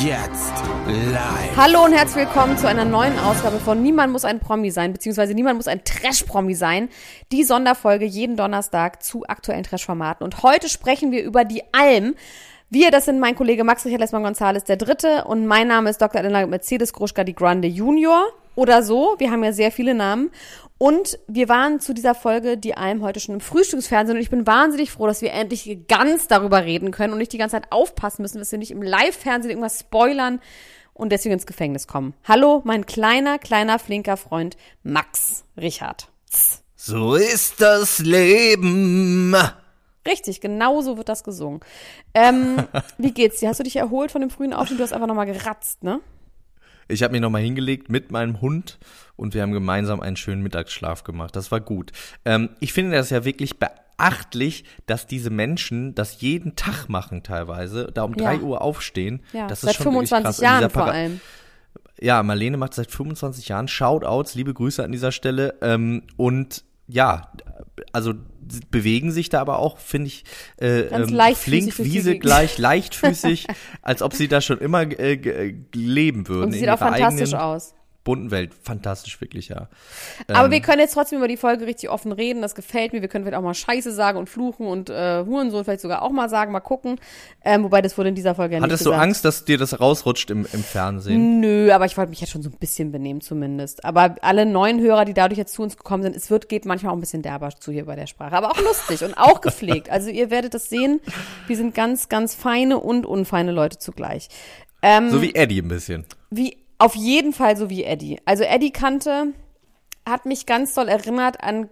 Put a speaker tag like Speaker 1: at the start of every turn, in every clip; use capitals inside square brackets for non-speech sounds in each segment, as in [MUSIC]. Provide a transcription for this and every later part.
Speaker 1: Jetzt live.
Speaker 2: Hallo und herzlich willkommen zu einer neuen Ausgabe von Niemand muss ein Promi sein, beziehungsweise Niemand muss ein Trash-Promi sein. Die Sonderfolge jeden Donnerstag zu aktuellen Trash-Formaten. Und heute sprechen wir über die Alm. Wir, das sind mein Kollege Max Richard Lesmann Gonzales, der Dritte, und mein Name ist Dr. Elena Mercedes Gruschka die Grande Junior oder so. Wir haben ja sehr viele Namen. Und wir waren zu dieser Folge Die Alm heute schon im Frühstücksfernsehen und ich bin wahnsinnig froh, dass wir endlich ganz darüber reden können und nicht die ganze Zeit aufpassen müssen, dass wir nicht im Live-Fernsehen irgendwas spoilern und deswegen ins Gefängnis kommen. Hallo, mein kleiner, kleiner, flinker Freund Max Richard.
Speaker 1: So ist das Leben.
Speaker 2: Richtig, genau so wird das gesungen. Ähm, wie geht's dir? Hast du dich erholt von dem frühen Aufstehen? Du hast einfach nochmal geratzt, ne?
Speaker 3: Ich habe mich nochmal hingelegt mit meinem Hund und wir haben gemeinsam einen schönen Mittagsschlaf gemacht. Das war gut. Ähm, ich finde das ja wirklich beachtlich, dass diese Menschen das jeden Tag machen teilweise, da um drei
Speaker 2: Ja.
Speaker 3: Uhr aufstehen.
Speaker 2: Ja,
Speaker 3: das
Speaker 2: seit
Speaker 3: ist schon wirklich
Speaker 2: 25
Speaker 3: krass.
Speaker 2: Jahren vor allem.
Speaker 3: Ja, Marlene macht seit 25 Jahren Shoutouts, liebe Grüße an dieser Stelle. Ähm, und ja, also bewegen sich da aber auch, finde ich, äh, ähm, flink, wiese gleich, [LAUGHS] leichtfüßig, als ob sie da schon immer äh, äh, leben würden.
Speaker 2: Und sie sieht auch fantastisch
Speaker 3: eigenen
Speaker 2: aus.
Speaker 3: Bunten Welt. Fantastisch, wirklich, ja.
Speaker 2: Aber
Speaker 3: Ähm,
Speaker 2: wir können jetzt trotzdem über die Folge richtig offen reden. Das gefällt mir. Wir können vielleicht auch mal Scheiße sagen und fluchen und äh, Hurensohn vielleicht sogar auch mal sagen. Mal gucken. Ähm, wobei das wurde in dieser Folge ja nicht
Speaker 3: Hattest du
Speaker 2: gesagt.
Speaker 3: Angst, dass dir das rausrutscht im, im Fernsehen?
Speaker 2: Nö, aber ich wollte mich jetzt schon so ein bisschen benehmen zumindest. Aber alle neuen Hörer, die dadurch jetzt zu uns gekommen sind, es wird, geht manchmal auch ein bisschen derber zu hier bei der Sprache. Aber auch lustig und auch gepflegt. Also ihr werdet das sehen. Wir sind ganz, ganz feine und unfeine Leute zugleich. Ähm,
Speaker 3: So wie Eddie ein bisschen.
Speaker 2: Wie, auf jeden Fall so wie Eddie. Also Eddie Kante hat mich ganz doll erinnert an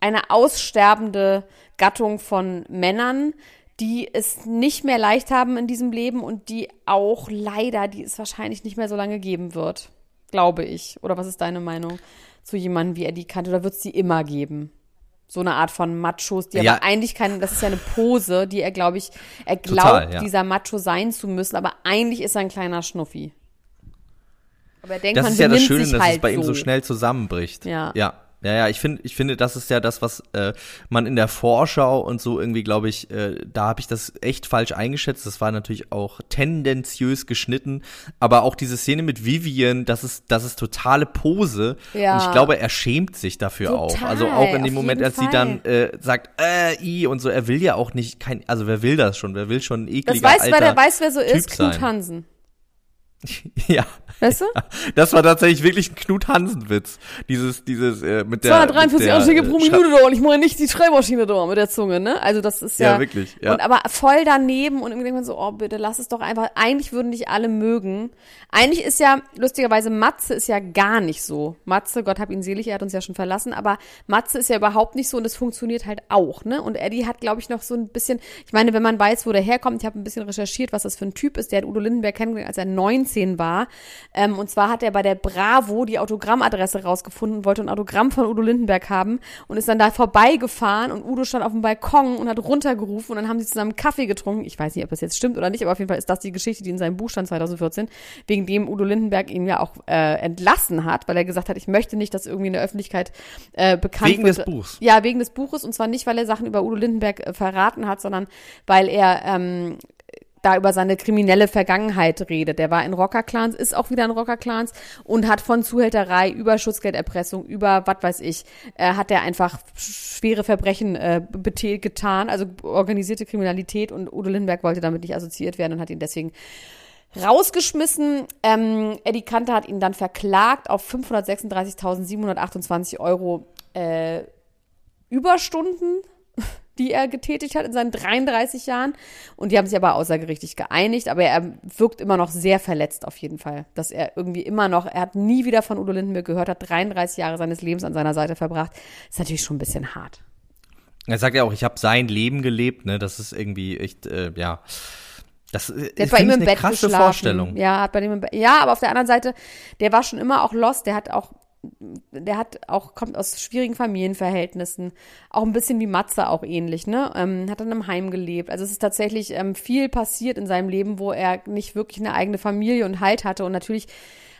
Speaker 2: eine aussterbende Gattung von Männern, die es nicht mehr leicht haben in diesem Leben und die auch leider, die es wahrscheinlich nicht mehr so lange geben wird. Glaube ich. Oder was ist deine Meinung zu jemandem wie Eddie Kante? Oder wird es die immer geben? So eine Art von Machos, die
Speaker 3: Ja.
Speaker 2: aber eigentlich keine, das ist ja eine Pose, die er, glaube ich, er glaubt,
Speaker 3: Total, ja.
Speaker 2: dieser Macho sein zu müssen, aber eigentlich ist er ein kleiner Schnuffi. Aber er denkt,
Speaker 3: Das
Speaker 2: man
Speaker 3: ist ja das Schöne, dass
Speaker 2: halt
Speaker 3: es bei ihm
Speaker 2: so
Speaker 3: so schnell zusammenbricht.
Speaker 2: Ja.
Speaker 3: Ja. Ja, ja, ich finde, ich finde, das ist ja das, was äh, man in der Vorschau und so irgendwie, glaube ich, äh, da habe ich das echt falsch eingeschätzt. Das war natürlich auch tendenziös geschnitten, aber auch diese Szene mit Vivian, das ist, das ist totale Pose.
Speaker 2: Ja.
Speaker 3: Und ich glaube, er schämt sich dafür auch.
Speaker 2: Total,
Speaker 3: Also auch in dem Moment, als sie
Speaker 2: Fall.
Speaker 3: dann äh, sagt, äh, i und so, er will ja auch nicht kein, also wer will das schon? Wer will schon ein
Speaker 2: Das
Speaker 3: ekliger
Speaker 2: weiß,
Speaker 3: alter
Speaker 2: wer der weiß, wer so
Speaker 3: Typ
Speaker 2: ist, Knut? Hansen. [LAUGHS]
Speaker 3: Ja.
Speaker 2: Weißt du? [LAUGHS]
Speaker 3: Das war tatsächlich wirklich ein Knut Hansen-Witz. Dieses, dieses, äh, mit der.
Speaker 2: 243
Speaker 3: mit der,
Speaker 2: Anschläge
Speaker 3: äh,
Speaker 2: pro
Speaker 3: Schra-
Speaker 2: Minute da und ich mache nicht die Schreibmaschine da mit der Zunge, ne? Also das ist ja.
Speaker 3: Ja, wirklich, ja.
Speaker 2: Und aber voll daneben und irgendwie denkt man so, oh bitte, lass es doch einfach. Eigentlich würden dich alle mögen. Eigentlich ist ja, lustigerweise, Matze ist ja gar nicht so. Matze, Gott hab ihn selig, er hat uns ja schon verlassen, aber Matze ist ja überhaupt nicht so und das funktioniert halt auch, ne? Und Eddie hat, glaube ich, noch so ein bisschen, ich meine, wenn man weiß, wo der herkommt, ich habe ein bisschen recherchiert, was das für ein Typ ist, der hat Udo Lindenberg kennengelernt, als er 19 war. Ähm, und zwar hat er bei der Bravo die Autogrammadresse rausgefunden, wollte ein Autogramm von Udo Lindenberg haben und ist dann da vorbeigefahren und Udo stand auf dem Balkon und hat runtergerufen und dann haben sie zusammen Kaffee getrunken. Ich weiß nicht, ob das jetzt stimmt oder nicht, aber auf jeden Fall ist das die Geschichte, die in seinem Buch stand 2014, wegen dem Udo Lindenberg ihn ja auch äh, entlassen hat, weil er gesagt hat, ich möchte nicht, dass irgendwie in der Öffentlichkeit äh, bekannt
Speaker 3: Wegen
Speaker 2: wird.
Speaker 3: des Buchs.
Speaker 2: Ja, wegen des Buches und zwar nicht, weil er Sachen über Udo Lindenberg äh, verraten hat, sondern weil er ähm, da über seine kriminelle Vergangenheit redet. Der war in Rockerclans, ist auch wieder in Rockerclans und hat von Zuhälterei über Schutzgelderpressung, über was weiß ich, äh, hat er einfach schwere Verbrechen äh, getan, also organisierte Kriminalität und Udo Lindenberg wollte damit nicht assoziiert werden und hat ihn deswegen rausgeschmissen. Ähm, Eddie Kanter hat ihn dann verklagt auf 536.728 Euro äh, Überstunden, die er getätigt hat in seinen 33 Jahren. Und die haben sich aber außergerichtlich geeinigt. Aber er wirkt immer noch sehr verletzt auf jeden Fall. Dass er irgendwie immer noch, er hat nie wieder von Udo Lindenberg gehört, hat 33 Jahre seines Lebens an seiner Seite verbracht. ist natürlich schon ein bisschen hart.
Speaker 3: Er sagt ja auch, ich habe sein Leben gelebt, ne? Das ist irgendwie echt, äh, ja. Das äh,
Speaker 2: Der hat bei ihm im
Speaker 3: eine
Speaker 2: Bett
Speaker 3: krasse
Speaker 2: geschlafen.
Speaker 3: Vorstellung.
Speaker 2: Ja, hat bei dem. Ja, aber auf der anderen Seite, der war schon immer auch lost. Der hat auch, der hat auch kommt aus schwierigen Familienverhältnissen, auch ein bisschen wie Matze auch ähnlich, ne? Ähm, hat in einem Heim gelebt. Also es ist tatsächlich ähm, viel passiert in seinem Leben, wo er nicht wirklich eine eigene Familie und Halt hatte und natürlich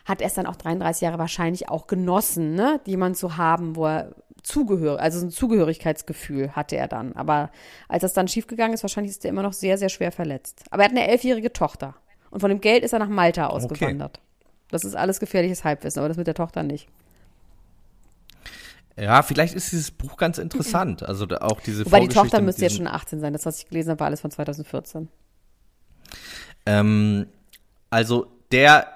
Speaker 2: hat er es dann auch 33 Jahre wahrscheinlich auch genossen, ne? Jemand zu haben, wo er zugehörig, also ein Zugehörigkeitsgefühl hatte er dann. Aber als das dann schiefgegangen ist, wahrscheinlich ist er immer noch sehr, sehr schwer verletzt. Aber er hat eine elfjährige Tochter. Und von dem Geld ist er nach Malta ausgewandert. Das ist alles gefährliches Halbwissen, aber das mit der Tochter nicht.
Speaker 3: Ja, vielleicht ist dieses Buch ganz interessant. Also da auch diese
Speaker 2: Wobei die Tochter müsste jetzt schon 18 sein. Das, was ich gelesen habe, war alles von 2014.
Speaker 3: Ähm, also der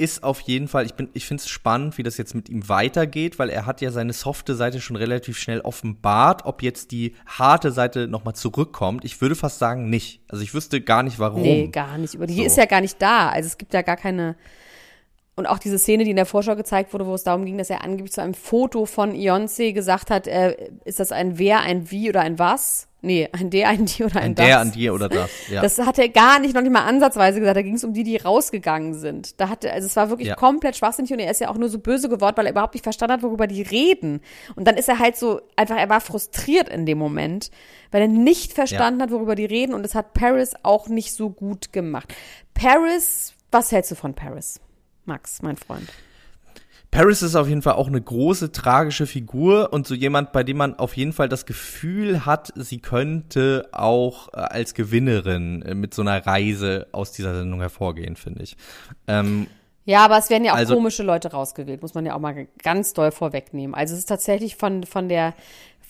Speaker 3: ist auf jeden Fall, ich bin, ich finde es spannend, wie das jetzt mit ihm weitergeht, weil er hat ja seine softe Seite schon relativ schnell offenbart, ob jetzt die harte Seite nochmal zurückkommt. Ich würde fast sagen, nicht. Also ich wüsste gar nicht warum.
Speaker 2: Nee, gar nicht. Die
Speaker 3: So.
Speaker 2: ist ja gar nicht da. Also es gibt ja gar keine. Und auch diese Szene, die in der Vorschau gezeigt wurde, wo es darum ging, dass er angeblich zu einem Foto von Beyoncé gesagt hat, äh, ist das ein Wer, ein Wie oder ein Was? Nee, ein Der, ein Die oder ein,
Speaker 3: Ein
Speaker 2: Das.
Speaker 3: der an dir oder das. Ja.
Speaker 2: Das hat er gar nicht, noch nicht mal ansatzweise gesagt. Da ging es um die, die rausgegangen sind. Da hatte, also es war wirklich
Speaker 3: Ja.
Speaker 2: komplett schwachsinnig und er ist ja auch nur so böse geworden, weil er überhaupt nicht verstanden hat, worüber die reden. Und dann ist er halt so, einfach, er war frustriert in dem Moment, weil er nicht verstanden hat, worüber die reden und das hat Paris auch nicht so gut gemacht. Paris, was hältst du von Paris? Max, mein Freund.
Speaker 3: Paris ist auf jeden Fall auch eine große, tragische Figur und so jemand, bei dem man auf jeden Fall das Gefühl hat, sie könnte auch äh, als Gewinnerin äh, mit so einer Reise aus dieser Sendung hervorgehen, finde ich. Ähm,
Speaker 2: Ja, aber es werden ja auch
Speaker 3: Also-
Speaker 2: komische Leute rausgewählt, muss man ja auch mal ganz doll vorwegnehmen. Also es ist tatsächlich von, von der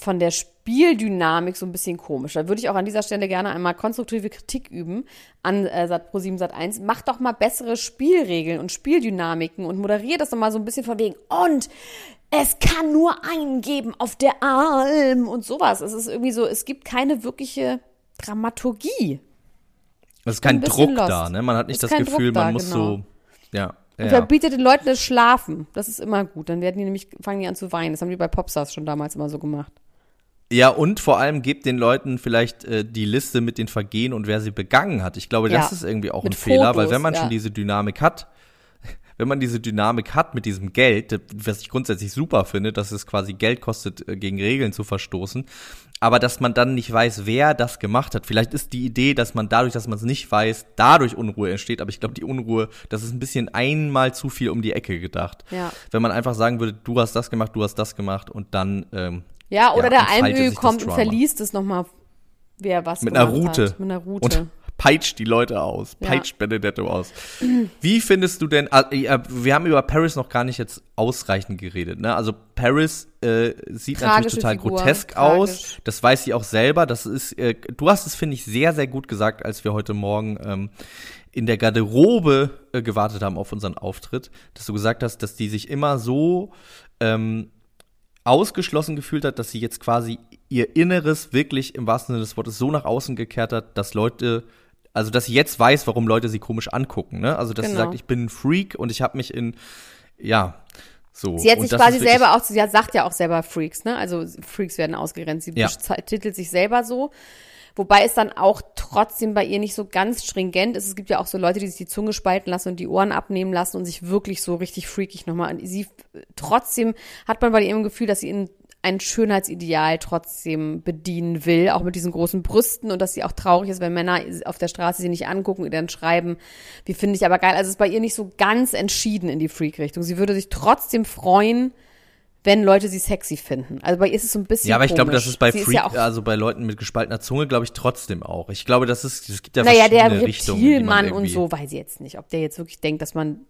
Speaker 2: von der Spieldynamik so ein bisschen komisch. Da würde ich auch an dieser Stelle gerne einmal konstruktive Kritik üben an äh, Sat Pro7 Sat 1. Macht doch mal bessere Spielregeln und Spieldynamiken und moderiert das doch mal so ein bisschen von wegen. Und es kann nur einen geben auf der Alm und sowas. Es ist irgendwie so, es gibt keine wirkliche Dramaturgie.
Speaker 3: es ist kein Druck
Speaker 2: lost.
Speaker 3: da, ne? Man hat nicht das Gefühl,
Speaker 2: da,
Speaker 3: man muss
Speaker 2: genau.
Speaker 3: so, ja.
Speaker 2: Und
Speaker 3: ja.
Speaker 2: verbietet den Leuten das Schlafen. Das ist immer gut. Dann werden die nämlich, fangen die an zu weinen. Das haben die bei Popstars schon damals immer so gemacht.
Speaker 3: Ja, und vor allem gebt den Leuten vielleicht äh, die Liste mit den Vergehen und wer sie begangen hat. Ich glaube, das
Speaker 2: Ja.
Speaker 3: ist irgendwie auch
Speaker 2: Mit
Speaker 3: ein Fehler, weil
Speaker 2: Fotos,
Speaker 3: wenn man
Speaker 2: ja.
Speaker 3: schon diese Dynamik hat, [LAUGHS] wenn man diese Dynamik hat mit diesem Geld, das- was ich grundsätzlich super finde, dass es quasi Geld kostet, äh, gegen Regeln zu verstoßen, aber dass man dann nicht weiß, wer das gemacht hat. Vielleicht ist die Idee, dass man dadurch, dass man es nicht weiß, dadurch Unruhe entsteht, aber ich glaube, die Unruhe, das ist ein bisschen einmal zu viel um die Ecke gedacht.
Speaker 2: Ja.
Speaker 3: Wenn man einfach sagen würde, du hast das gemacht, du hast das gemacht und dann ähm,
Speaker 2: Ja, oder
Speaker 3: Ja,
Speaker 2: der
Speaker 3: das
Speaker 2: kommt und verliest es nochmal, wer was
Speaker 3: mit einer
Speaker 2: gemacht
Speaker 3: Route.
Speaker 2: Hat. Mit einer Route.
Speaker 3: Und peitscht die Leute aus.
Speaker 2: Ja.
Speaker 3: Peitscht Benedetto aus. Wie findest du denn, ah, ja, wir haben über Paris noch gar nicht jetzt ausreichend geredet, ne? Also Paris äh, sieht
Speaker 2: Tragische
Speaker 3: natürlich total
Speaker 2: Figur,
Speaker 3: grotesk
Speaker 2: tragisch.
Speaker 3: aus. Das weiß sie auch selber. Das ist, äh, du hast es, finde ich, sehr, sehr gut gesagt, als wir heute Morgen ähm, in der Garderobe äh, gewartet haben auf unseren Auftritt, dass du gesagt hast, dass die sich immer so ähm, ausgeschlossen gefühlt hat, dass sie jetzt quasi ihr Inneres wirklich im wahrsten Sinne des Wortes so nach außen gekehrt hat, dass Leute, also dass sie jetzt weiß, warum Leute sie komisch angucken, ne? Also dass sie
Speaker 2: Genau.
Speaker 3: sagt, ich bin ein Freak und ich habe mich in, ja, so.
Speaker 2: Sie hat sich quasi selber auch, sie sagt ja auch selber Freaks, ne? Also Freaks werden ausgegrenzt. Sie
Speaker 3: Ja.
Speaker 2: titelt sich selber so. Wobei es dann auch trotzdem bei ihr nicht so ganz stringent ist. Es gibt ja auch so Leute, die sich die Zunge spalten lassen und die Ohren abnehmen lassen und sich wirklich so richtig freakig nochmal. Sie trotzdem hat man bei ihr im Gefühl, dass sie in ein Schönheitsideal trotzdem bedienen will, auch mit diesen großen Brüsten und dass sie auch traurig ist, wenn Männer auf der Straße sie nicht angucken und dann schreiben, wie finde ich aber geil. Also es ist bei ihr nicht so ganz entschieden in die Freak-Richtung. Sie würde sich trotzdem freuen, wenn Leute sie sexy finden. Also bei ihr ist es so ein bisschen
Speaker 3: Ja, aber ich glaube,
Speaker 2: komisch.
Speaker 3: das ist bei Freak,
Speaker 2: ist ja
Speaker 3: also bei Leuten mit gespaltener Zunge, glaube ich trotzdem auch. Ich glaube, das ist, es gibt ja
Speaker 2: naja, der
Speaker 3: verschiedene Richtungen. die man
Speaker 2: Reptilmann und so, weiß ich jetzt nicht, ob der jetzt wirklich denkt, dass man,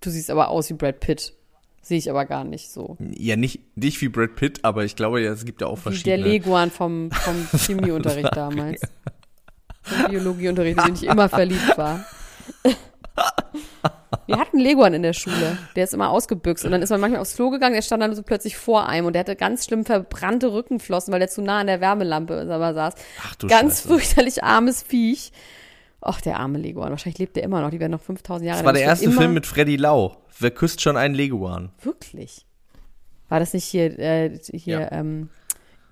Speaker 2: du siehst aber aus wie Brad Pitt. Sehe ich aber gar nicht so.
Speaker 3: Ja, nicht, nicht wie Brad Pitt, aber ich glaube, ja, es gibt ja auch
Speaker 2: Wie der
Speaker 3: verschiedene.
Speaker 2: Leguan vom, vom [LAUGHS] Chemieunterricht damals. Vom Biologieunterricht, in den ich immer verliebt war. Wir hatten Leguan in der Schule. Der ist immer ausgebüxt. Und dann ist man manchmal aufs Klo gegangen, der stand dann so plötzlich vor einem und der hatte ganz schlimm verbrannte Rückenflossen, weil der zu nah an der Wärmelampe aber saß.
Speaker 3: Ach du
Speaker 2: ganz
Speaker 3: Scheiße.
Speaker 2: fürchterlich armes Viech. Ach, der arme Leguan. Wahrscheinlich lebt der immer noch. Die werden noch 5000 Jahre
Speaker 3: Das war der erste Film mit Freddy Lau. Wer küsst schon einen Leguan?
Speaker 2: Wirklich? War das nicht hier, äh, hier,
Speaker 3: Ja.
Speaker 2: ähm,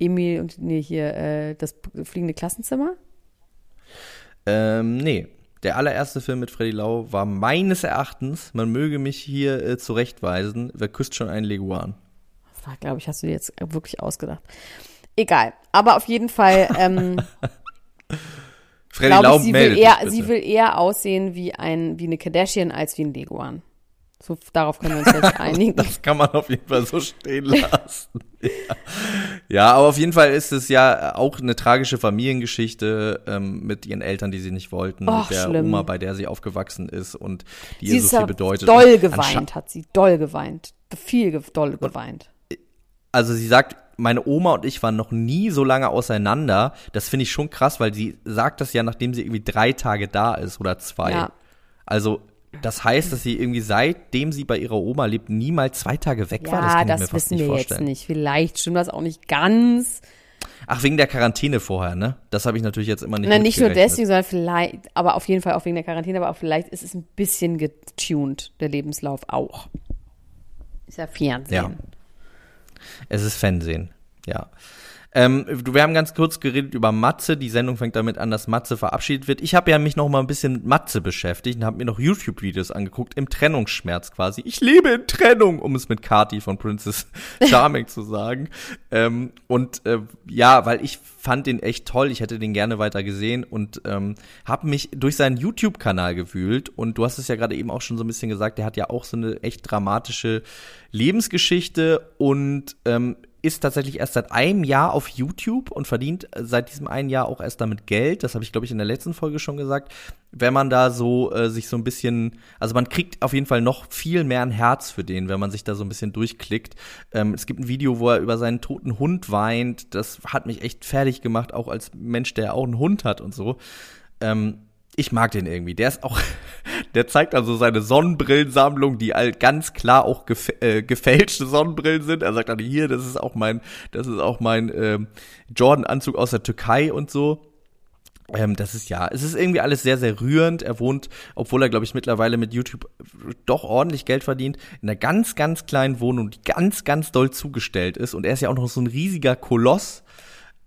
Speaker 2: Emil und, nee, hier, äh, das fliegende Klassenzimmer?
Speaker 3: Ähm, nee. Der allererste Film mit Freddy Lau war meines Erachtens, man möge mich hier äh, zurechtweisen, wer küsst schon einen Leguan?
Speaker 2: Das glaube ich, hast du dir jetzt wirklich ausgedacht. Egal. Aber auf jeden Fall, [LAUGHS] ähm,
Speaker 3: Freddy
Speaker 2: glaube
Speaker 3: Lau
Speaker 2: ich, sie will,
Speaker 3: meldet
Speaker 2: eher,
Speaker 3: sich bitte.
Speaker 2: sie will eher aussehen wie ein, wie eine Kardashian als wie ein Leguan. So, darauf können wir uns jetzt [LAUGHS] einigen.
Speaker 3: Das kann man auf jeden Fall so stehen lassen. [LAUGHS] ja. ja, aber auf jeden Fall ist es ja auch eine tragische Familiengeschichte ähm, mit ihren Eltern, die sie nicht wollten,
Speaker 2: Och,
Speaker 3: mit der
Speaker 2: schlimm.
Speaker 3: Oma, bei der sie aufgewachsen ist und die
Speaker 2: sie
Speaker 3: ihr so viel bedeutet.
Speaker 2: doll geweint, hat sie. Doll geweint. Viel doll geweint.
Speaker 3: also sie sagt, meine Oma und ich waren noch nie so lange auseinander. Das finde ich schon krass, weil sie sagt das ja, nachdem sie irgendwie drei Tage da ist oder zwei.
Speaker 2: Ja.
Speaker 3: Also das heißt, dass sie irgendwie seitdem sie bei ihrer Oma lebt, niemals zwei Tage weg war. Das
Speaker 2: Ja,
Speaker 3: kann ich
Speaker 2: das,
Speaker 3: mir fast
Speaker 2: wissen
Speaker 3: nicht
Speaker 2: wir
Speaker 3: vorstellen.
Speaker 2: jetzt nicht. Vielleicht stimmt das auch nicht ganz.
Speaker 3: Ach, wegen der Quarantäne vorher, ne? Das habe ich natürlich jetzt immer nicht
Speaker 2: Na, nicht nur deswegen, sondern vielleicht, aber auf jeden Fall auch wegen der Quarantäne, aber auch vielleicht ist es ein bisschen getuned, der Lebenslauf auch. Ist ja Fernsehen.
Speaker 3: Ja. Es ist Fernsehen, ja. Ähm, wir haben ganz kurz geredet über Matze. Die Sendung fängt damit an, dass Matze verabschiedet wird. Ich habe ja mich noch mal ein bisschen mit Matze beschäftigt und habe mir noch YouTube-Videos angeguckt im Trennungsschmerz quasi. Ich lebe in Trennung, um es mit Kati von Princess [LAUGHS] Charming zu sagen. Ähm, und äh, ja, weil ich fand den echt toll. Ich hätte den gerne weiter gesehen und ähm, habe mich durch seinen YouTube-Kanal gewühlt. Und du hast es ja gerade eben auch schon so ein bisschen gesagt. Der hat ja auch so eine echt dramatische Lebensgeschichte und ähm, ist tatsächlich erst seit einem Jahr auf YouTube und verdient äh, seit diesem einen Jahr auch erst damit Geld. Das habe ich, glaube ich, in der letzten Folge schon gesagt. Wenn man da so äh, sich so ein bisschen, also man kriegt auf jeden Fall noch viel mehr ein Herz für den, wenn man sich da so ein bisschen durchklickt. Ähm, es gibt ein Video, wo er über seinen toten Hund weint. Das hat mich echt fertig gemacht, auch als Mensch, der auch einen Hund hat und so. Ähm, ich mag den irgendwie. Der ist auch, [LAUGHS] der zeigt also seine Sonnenbrillensammlung, die all ganz klar auch gef äh, gefälschte Sonnenbrillen sind. Er sagt dann hier, das ist auch mein, das ist auch mein ähm, Jordan-Anzug aus der Türkei und so. Ähm, das ist ja, es ist irgendwie alles sehr, sehr rührend. Er wohnt, obwohl er, glaube ich, mittlerweile mit YouTube doch ordentlich Geld verdient, in einer ganz, ganz kleinen Wohnung, die ganz, ganz doll zugestellt ist. Und er ist ja auch noch so ein riesiger Koloss.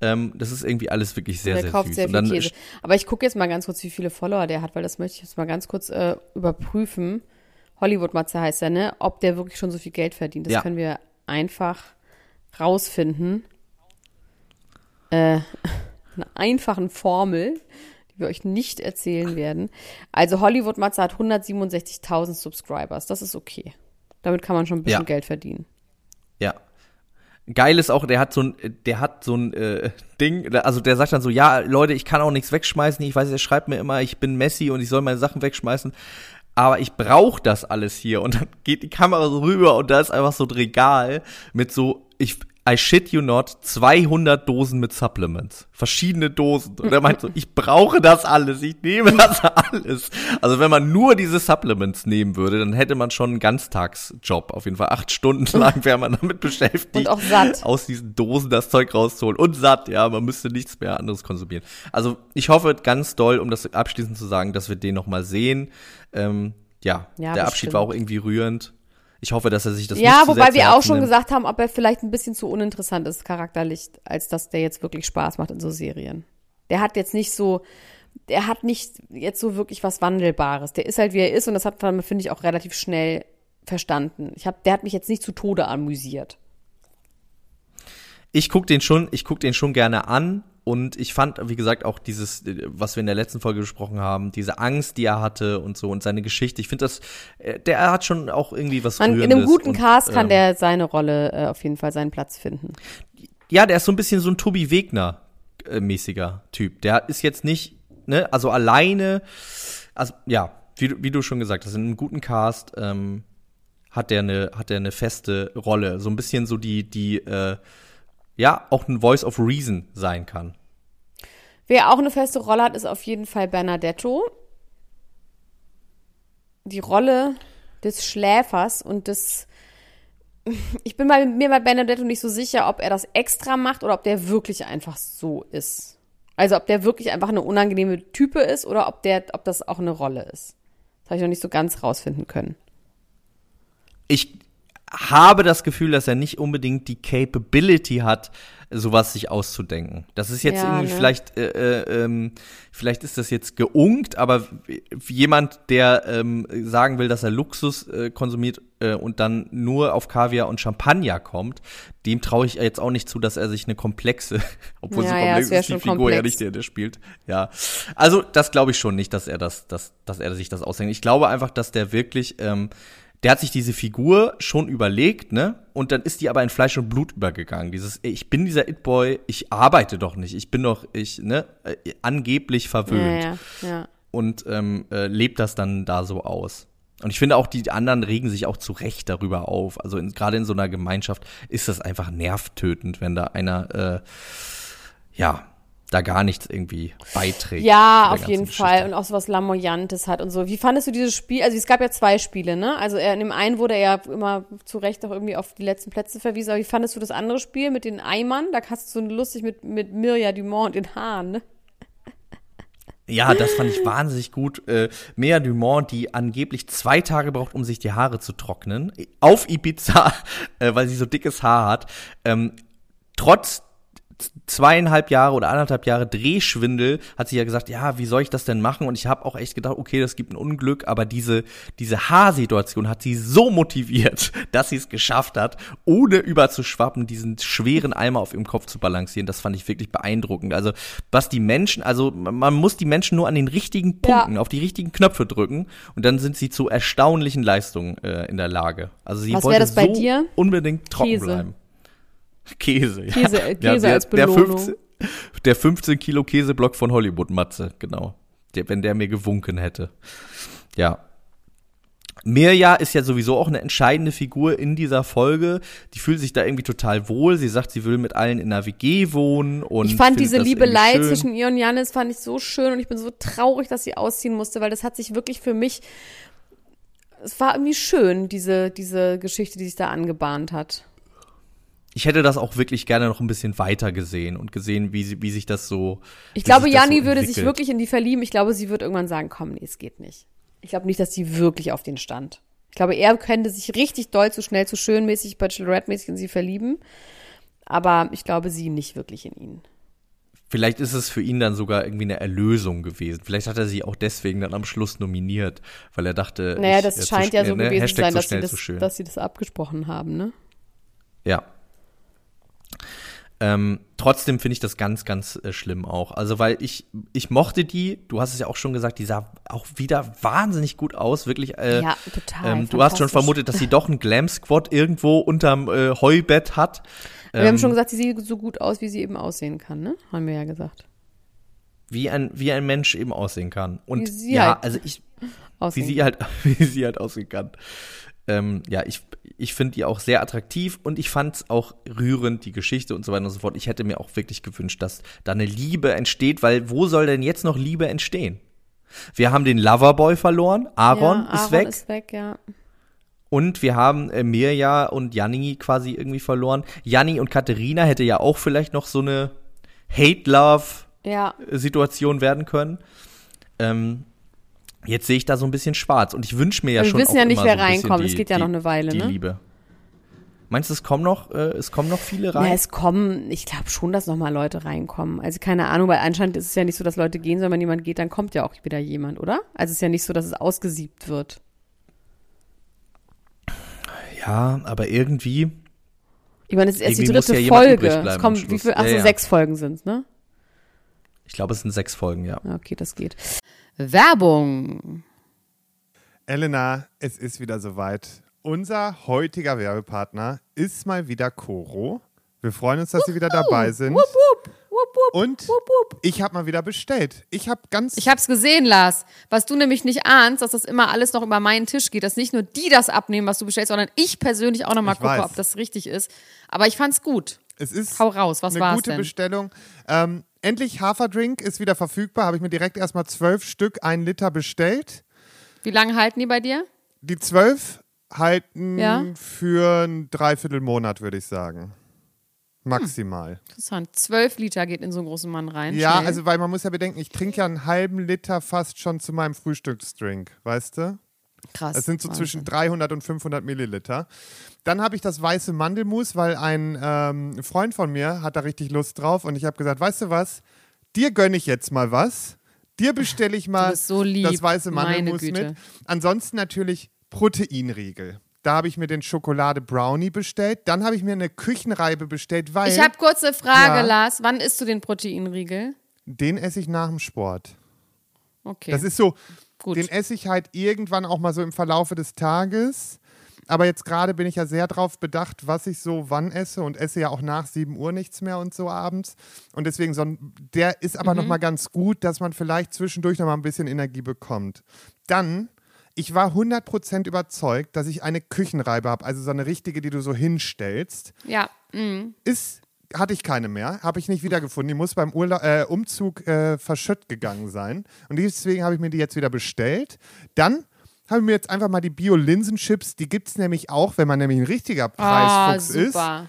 Speaker 3: Ähm, das ist irgendwie alles wirklich sehr,
Speaker 2: der
Speaker 3: sehr
Speaker 2: kauft
Speaker 3: süß.
Speaker 2: sehr viel Käse. Aber ich gucke jetzt mal ganz kurz, wie viele Follower der hat, weil das möchte ich jetzt mal ganz kurz äh, überprüfen. Hollywood-Matze heißt er, ne? Ob der wirklich schon so viel Geld verdient. Das
Speaker 3: Ja.
Speaker 2: können wir einfach rausfinden. Äh, [LAUGHS] einer einfachen Formel, die wir euch nicht erzählen werden. Also Hollywood-Matze hat 167.000 Subscribers. Das ist okay. Damit kann man schon ein bisschen
Speaker 3: Ja.
Speaker 2: Geld verdienen.
Speaker 3: Geil ist auch, der hat so ein, der hat so ein äh, Ding, also der sagt dann so, ja, Leute, ich kann auch nichts wegschmeißen. Ich weiß, er schreibt mir immer, ich bin Messi und ich soll meine Sachen wegschmeißen. Aber ich brauche das alles hier. Und dann geht die Kamera so rüber und da ist einfach so ein Regal mit so, ich, I shit you not, 200 Dosen mit Supplements. Verschiedene Dosen. Und er meint so, ich brauche das alles, ich nehme das alles. Also wenn man nur diese Supplements nehmen würde, dann hätte man schon einen Ganztagsjob. Auf jeden Fall acht Stunden [LAUGHS] lang wäre man damit beschäftigt.
Speaker 2: Und auch satt.
Speaker 3: Aus diesen Dosen das Zeug rauszuholen. Und satt, ja, man müsste nichts mehr anderes konsumieren. Also ich hoffe ganz doll, um das abschließend zu sagen, dass wir den noch mal sehen. Ähm, ja,
Speaker 2: Ja,
Speaker 3: der Abschied
Speaker 2: bestimmt.
Speaker 3: war auch irgendwie rührend. Ich hoffe, dass er sich das
Speaker 2: Ja,
Speaker 3: nicht sehr
Speaker 2: wobei wir auch schon
Speaker 3: nimmt.
Speaker 2: gesagt haben, ob er vielleicht ein bisschen zu uninteressant ist charakterlich, als dass der jetzt wirklich Spaß macht in so Serien. Der hat jetzt nicht so, der hat nicht jetzt so wirklich was Wandelbares. Der ist halt wie er ist und das hat man, finde ich, auch relativ schnell verstanden. Ich hab, der hat mich jetzt nicht zu Tode amüsiert.
Speaker 3: Ich guck den schon, ich guck den schon gerne an und ich fand, wie gesagt, auch dieses, äh, was wir in der letzten Folge besprochen haben, diese Angst, die er hatte und so und seine Geschichte. Ich finde das, äh, der hat schon auch irgendwie was
Speaker 2: Man, in einem guten
Speaker 3: und,
Speaker 2: Cast kann
Speaker 3: ähm,
Speaker 2: der seine Rolle äh, auf jeden Fall seinen Platz finden.
Speaker 3: Ja, der ist so ein bisschen so ein Tobi Wegner äh, mäßiger Typ. Der ist jetzt nicht, ne, also alleine, also ja, wie, du- wie du schon gesagt hast, in einem guten Cast ähm, hat der eine hat der eine feste Rolle, so ein bisschen so die die äh, ja auch ein Voice of Reason sein kann.
Speaker 2: Wer auch eine feste Rolle hat, ist auf jeden Fall Bernadetto. Die Rolle des Schläfers und des. [LAUGHS] Ich bin bei, mir bei Benedetto nicht so sicher, ob er das extra macht oder ob der wirklich einfach so ist. Also ob der wirklich einfach eine unangenehme Type ist oder ob der, ob das auch eine Rolle ist. Das habe ich noch nicht so ganz rausfinden können.
Speaker 3: Ich habe das Gefühl, dass er nicht unbedingt die Capability hat, sowas sich auszudenken. Das ist jetzt
Speaker 2: Ja,
Speaker 3: irgendwie
Speaker 2: ne?
Speaker 3: vielleicht, äh, äh, ähm, vielleicht ist das jetzt geunkt, aber jemand, der ähm, sagen will, dass er Luxus äh, konsumiert äh, und dann nur auf Kaviar und Champagner kommt, dem traue ich jetzt auch nicht zu, dass er sich eine komplexe, [LAUGHS] obwohl
Speaker 2: Ja,
Speaker 3: so
Speaker 2: ja,
Speaker 3: komplex
Speaker 2: wär
Speaker 3: ist die Figur ja
Speaker 2: komplex.
Speaker 3: nicht, der der spielt. Ja, also das glaube ich schon nicht, dass er das, dass, dass er sich das ausdenkt. Ich glaube einfach, dass der wirklich ähm, der hat sich diese Figur schon überlegt, ne? Und dann ist die aber in Fleisch und Blut übergegangen. Dieses, ey, ich bin dieser It-Boy, ich arbeite doch nicht, ich bin doch, ich, ne, äh, angeblich verwöhnt.
Speaker 2: Ja, ja, ja.
Speaker 3: Und ähm, äh, lebt das dann da so aus. Und ich finde auch, die anderen regen sich auch zu Recht darüber auf. Also gerade in so einer Gemeinschaft ist das einfach nervtötend, wenn da einer, äh, ja, da gar nichts irgendwie beiträgt.
Speaker 2: Ja, auf jeden
Speaker 3: ganzen
Speaker 2: Fall.
Speaker 3: Geschichte.
Speaker 2: Und auch so was Lamoyantes hat und so. Wie fandest du dieses Spiel? Also es gab ja zwei Spiele, ne? Also in dem einen wurde er ja immer zu Recht auch irgendwie auf die letzten Plätze verwiesen. Aber wie fandest du das andere Spiel mit den Eimern? Da hast du so lustig mit, mit Mirja Dumont und den Haaren, ne?
Speaker 3: Ja, das fand ich wahnsinnig gut. Äh, Mea Dumont, die angeblich zwei Tage braucht, um sich die Haare zu trocknen, auf Ibiza, [LAUGHS] äh, weil sie so dickes Haar hat, ähm, trotz zweieinhalb Jahre oder anderthalb Jahre Drehschwindel hat sie ja gesagt, ja, wie soll ich das denn machen? Und ich habe auch echt gedacht, okay, das gibt ein Unglück, aber diese, diese Haarsituation hat sie so motiviert, [LAUGHS] dass sie es geschafft hat, ohne überzuschwappen, diesen schweren Eimer auf ihrem Kopf zu balancieren. Das fand ich wirklich beeindruckend. Also, was die Menschen, also man muss die Menschen nur an den richtigen
Speaker 2: Ja.
Speaker 3: Punkten, auf die richtigen Knöpfe drücken und dann sind sie zu erstaunlichen Leistungen äh, in der Lage. Also sie
Speaker 2: Was
Speaker 3: wollte
Speaker 2: das bei
Speaker 3: so
Speaker 2: dir?
Speaker 3: unbedingt trocken
Speaker 2: Käse.
Speaker 3: bleiben. Käse, ja.
Speaker 2: Käse-
Speaker 3: ja,
Speaker 2: Käse
Speaker 3: der,
Speaker 2: als
Speaker 3: der
Speaker 2: Belohnung.
Speaker 3: 15, der 15 Kilo Käseblock von Hollywood Matze, genau. Der, wenn der mir gewunken hätte. Ja. Mirja ist ja sowieso auch eine entscheidende Figur in dieser Folge. Die fühlt sich da irgendwie total wohl. Sie sagt, sie will mit allen in einer WG wohnen und
Speaker 2: Ich fand diese Liebelei zwischen ihr und Janis fand ich so schön und ich bin so traurig, dass sie ausziehen musste, weil das hat sich wirklich für mich, es war irgendwie schön, diese, diese Geschichte, die sich da angebahnt hat.
Speaker 3: Ich hätte das auch wirklich gerne noch ein bisschen weiter gesehen und gesehen, wie, sie, wie sich das so.
Speaker 2: Ich glaube, Janni
Speaker 3: so
Speaker 2: würde sich wirklich in die verlieben. Ich glaube, sie wird irgendwann sagen, komm, nee, es geht nicht. Ich glaube nicht, dass sie wirklich auf den stand. Ich glaube, er könnte sich richtig doll zu schnell, zu schönmäßig, Bachelorette-mäßig in sie verlieben. Aber ich glaube, sie nicht wirklich in ihn.
Speaker 3: Vielleicht ist es für ihn dann sogar irgendwie eine Erlösung gewesen. Vielleicht hat er sie auch deswegen dann am Schluss nominiert, weil er dachte,
Speaker 2: Naja,
Speaker 3: ich,
Speaker 2: das
Speaker 3: äh, zu
Speaker 2: scheint ja so
Speaker 3: ne?
Speaker 2: gewesen zu sein,
Speaker 3: so
Speaker 2: dass sie,
Speaker 3: schnell,
Speaker 2: das, dass sie das abgesprochen haben, ne?
Speaker 3: Ja. Ähm, trotzdem finde ich das ganz, ganz äh, schlimm auch. Also, weil ich, ich mochte die, du hast es ja auch schon gesagt, die sah auch wieder wahnsinnig gut aus, wirklich. Äh,
Speaker 2: Ja, total,
Speaker 3: Ähm, du hast schon vermutet, dass sie doch einen Glam-Squad irgendwo unterm äh, Heubett hat.
Speaker 2: Wir haben
Speaker 3: Ähm,
Speaker 2: schon gesagt, sie sieht so gut aus, wie sie eben aussehen kann, ne? Haben wir ja gesagt.
Speaker 3: wie ein, wie ein Mensch eben aussehen kann. Und
Speaker 2: Wie
Speaker 3: ja,
Speaker 2: halt
Speaker 3: also ich, [LAUGHS] wie
Speaker 2: Aussehen.
Speaker 3: sie halt, [LAUGHS] wie sie halt aussehen kann. Ähm, ja, ich, ich finde die auch sehr attraktiv und ich fand es auch rührend, die Geschichte und so weiter und so fort. Ich hätte mir auch wirklich gewünscht, dass da eine Liebe entsteht, weil wo soll denn jetzt noch Liebe entstehen? Wir haben den Loverboy verloren, Aaron,
Speaker 2: ja,
Speaker 3: ist
Speaker 2: Aaron
Speaker 3: weg
Speaker 2: ist weg, ja.
Speaker 3: und wir haben äh, Mirja und Janni quasi irgendwie verloren. Janni und Katharina hätte ja auch vielleicht noch so eine Hate-Love-Situation
Speaker 2: Ja,
Speaker 3: werden können. Ähm, jetzt sehe ich da so ein bisschen schwarz und ich wünsche mir ja
Speaker 2: Wir
Speaker 3: schon
Speaker 2: wissen
Speaker 3: auch
Speaker 2: ja nicht, wer
Speaker 3: so
Speaker 2: reinkommt.
Speaker 3: Die,
Speaker 2: Es geht ja
Speaker 3: die,
Speaker 2: noch eine Weile,
Speaker 3: die
Speaker 2: ne?
Speaker 3: Liebe. Meinst du, es kommen noch, äh, es kommen noch viele rein?
Speaker 2: Ja, es kommen, ich glaube schon, dass noch mal Leute reinkommen. Also keine Ahnung, weil anscheinend ist es ja nicht so, dass Leute gehen, sondern wenn jemand geht, dann kommt ja auch wieder jemand, oder? Also es ist ja nicht so, dass es ausgesiebt wird.
Speaker 3: ja, aber irgendwie,
Speaker 2: Ich meine, es ist erst die dritte
Speaker 3: ja
Speaker 2: Folge. Es kommt, wie viel, ach so,
Speaker 3: Ja, ja.
Speaker 2: sechs Folgen sind's, ne?
Speaker 3: ich glaube, es sind sechs Folgen. Ja,
Speaker 2: okay, das geht. Werbung.
Speaker 4: Elena, es ist wieder soweit. Unser heutiger Werbepartner ist mal wieder Coro. Wir freuen uns, dass Sie wieder dabei sind.
Speaker 2: Wupp, wupp, wupp, wupp,
Speaker 4: Und
Speaker 2: wupp, wupp.
Speaker 4: ich habe mal wieder bestellt. Ich habe ganz
Speaker 2: Ich hab's gesehen, Lars. Was du nämlich nicht ahnst, dass das immer alles noch über meinen Tisch geht, dass nicht nur die das abnehmen, was du bestellst, sondern ich persönlich auch noch mal
Speaker 4: Ich
Speaker 2: gucke,
Speaker 4: weiß.
Speaker 2: ob das richtig ist. Aber ich fand's gut.
Speaker 4: Es ist
Speaker 2: Hau raus, was
Speaker 4: eine gute
Speaker 2: denn?
Speaker 4: Bestellung. Ähm, endlich Haferdrink ist wieder verfügbar. Habe ich mir direkt erstmal zwölf Stück, ein Liter bestellt.
Speaker 2: Wie lange halten die bei dir?
Speaker 4: Die zwölf halten
Speaker 2: Ja.
Speaker 4: für ein Dreiviertelmonat, würde ich sagen. Maximal.
Speaker 2: Interessant. Zwölf Liter geht in so einen großen Mann rein.
Speaker 4: Ja,
Speaker 2: schnell.
Speaker 4: also weil man muss ja bedenken, ich trinke ja einen halben Liter fast schon zu meinem Frühstücksdrink, weißt du?
Speaker 2: Krass.
Speaker 4: Das sind so
Speaker 2: Wahnsinn.
Speaker 4: zwischen 300 und 500 Milliliter. Dann habe ich das weiße Mandelmus, weil ein ähm, Freund von mir hat da richtig Lust drauf und ich habe gesagt, weißt du was, dir gönne ich jetzt mal was. Dir bestelle ich mal
Speaker 2: so
Speaker 4: das weiße Mandelmus mit. Ansonsten natürlich Proteinriegel. Da habe ich mir den Schokolade Brownie bestellt. Dann habe ich mir eine Küchenreibe bestellt, weil
Speaker 2: Ich habe kurze Frage,
Speaker 4: Ja.
Speaker 2: Lars. Wann isst du den Proteinriegel?
Speaker 4: den esse ich nach dem Sport.
Speaker 2: Okay.
Speaker 4: Das ist so,
Speaker 2: Gut.
Speaker 4: den esse ich halt irgendwann auch mal so im Verlaufe des Tages. Aber jetzt gerade bin ich ja sehr drauf bedacht, was ich so wann esse und esse ja auch nach 7 Uhr nichts mehr und so abends. Und deswegen, so ein, der ist aber
Speaker 2: Mhm.
Speaker 4: noch mal ganz gut, dass man vielleicht zwischendurch noch mal ein bisschen Energie bekommt. Dann, ich war 100% überzeugt, dass ich eine Küchenreibe habe, also so eine richtige, die du so hinstellst
Speaker 2: ja. Mm.
Speaker 4: ist, hatte ich keine mehr, habe ich nicht wiedergefunden. Die muss beim Urla äh, Umzug äh, verschütt gegangen sein. Und deswegen habe ich mir die jetzt wieder bestellt. Dann habe ich mir jetzt einfach mal die Bio-Linsenchips, die gibt es nämlich auch, wenn man nämlich ein richtiger
Speaker 2: Ah,
Speaker 4: Preisfuchs ist.
Speaker 2: super.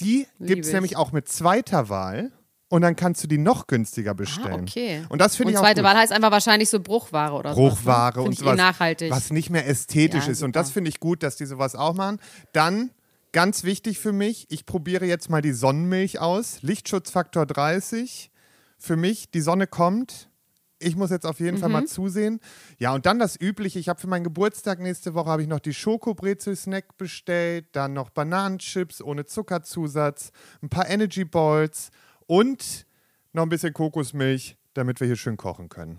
Speaker 4: Die gibt es
Speaker 2: ich.
Speaker 4: nämlich auch mit zweiter Wahl. Und dann kannst du die noch günstiger bestellen.
Speaker 2: Ah, okay.
Speaker 4: Und das finde
Speaker 2: Und
Speaker 4: ich auch
Speaker 2: zweite
Speaker 4: gut.
Speaker 2: Wahl heißt einfach wahrscheinlich so Bruchware oder so.
Speaker 4: Bruchware und
Speaker 2: Finde ich eh
Speaker 4: sowas,
Speaker 2: nachhaltig.
Speaker 4: was nicht mehr ästhetisch
Speaker 2: Ja,
Speaker 4: ist. Und
Speaker 2: super.
Speaker 4: das finde ich gut, dass die sowas auch machen. Dann, ganz wichtig für mich, ich probiere jetzt mal die Sonnenmilch aus. Lichtschutzfaktor 30. Für mich, die Sonne kommt. Ich muss jetzt auf jeden Fall
Speaker 2: Mhm.
Speaker 4: mal zusehen. Ja, und dann das Übliche. Ich habe für meinen Geburtstag nächste Woche habe ich noch die Schokobrezel-Snack bestellt, dann noch Bananenchips ohne Zuckerzusatz, ein paar Energy Balls und noch ein bisschen Kokosmilch, damit wir hier schön kochen können.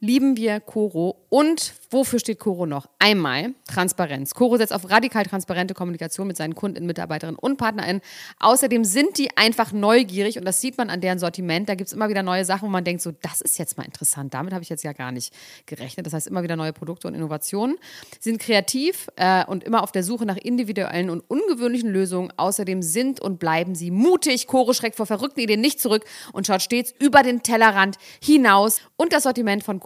Speaker 2: lieben wir Coro. Und wofür steht Coro noch? Einmal Transparenz. Coro setzt auf radikal transparente Kommunikation mit seinen Kunden, Mitarbeiterinnen und PartnerInnen. Außerdem sind die einfach neugierig und das sieht man an deren Sortiment. Da gibt es immer wieder neue Sachen, wo man denkt, so, das ist jetzt mal interessant. Damit habe ich jetzt ja gar nicht gerechnet. Das heißt, immer wieder neue Produkte und Innovationen. Sie sind kreativ äh, und immer auf der Suche nach individuellen und ungewöhnlichen Lösungen. Außerdem sind und bleiben sie mutig. Coro schreckt vor verrückten Ideen nicht zurück und schaut stets über den Tellerrand hinaus. Und das Sortiment von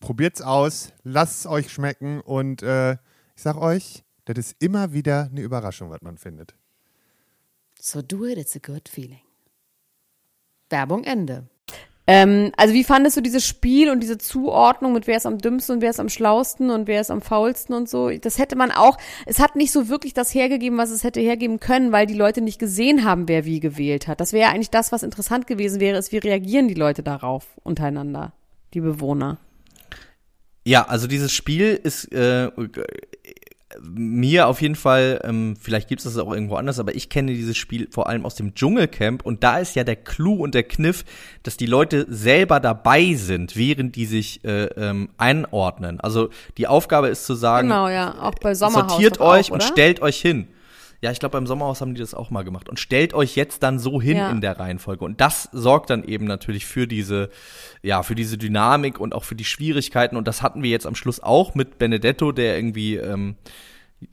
Speaker 4: Probiert's aus, lasst es euch schmecken und äh, ich sag euch, das ist immer wieder eine Überraschung, was man findet.
Speaker 2: So do it, it's a good feeling. Werbung Ende. Ähm, also wie fandest du dieses Spiel und diese Zuordnung mit wer ist am dümmsten und wer ist am schlausten und wer ist am faulsten und so? Das hätte man auch, es hat nicht so wirklich das hergegeben, was es hätte hergeben können, weil die Leute nicht gesehen haben, wer wie gewählt hat. Das wäre ja eigentlich das, was interessant gewesen wäre, ist, wie reagieren die Leute darauf untereinander, die Bewohner.
Speaker 3: Ja, also dieses Spiel ist äh, mir auf jeden Fall, ähm, vielleicht gibt es das auch irgendwo anders, aber ich kenne dieses Spiel vor allem aus dem Dschungelcamp und da ist ja der Clou und der Kniff, dass die Leute selber dabei sind, während die sich äh, ähm, einordnen. Also die Aufgabe ist zu sagen,
Speaker 2: Genau, ja,
Speaker 3: sortiert
Speaker 2: doch auch,
Speaker 3: euch und stellt euch hin. Ja, ich glaube, beim Sommerhaus haben die das auch mal gemacht. Und stellt euch jetzt dann so hin
Speaker 2: Ja.
Speaker 3: in der Reihenfolge. Und das sorgt dann eben natürlich für diese, ja, für diese Dynamik und auch für die Schwierigkeiten. Und das hatten wir jetzt am Schluss auch mit Benedetto, der irgendwie ähm,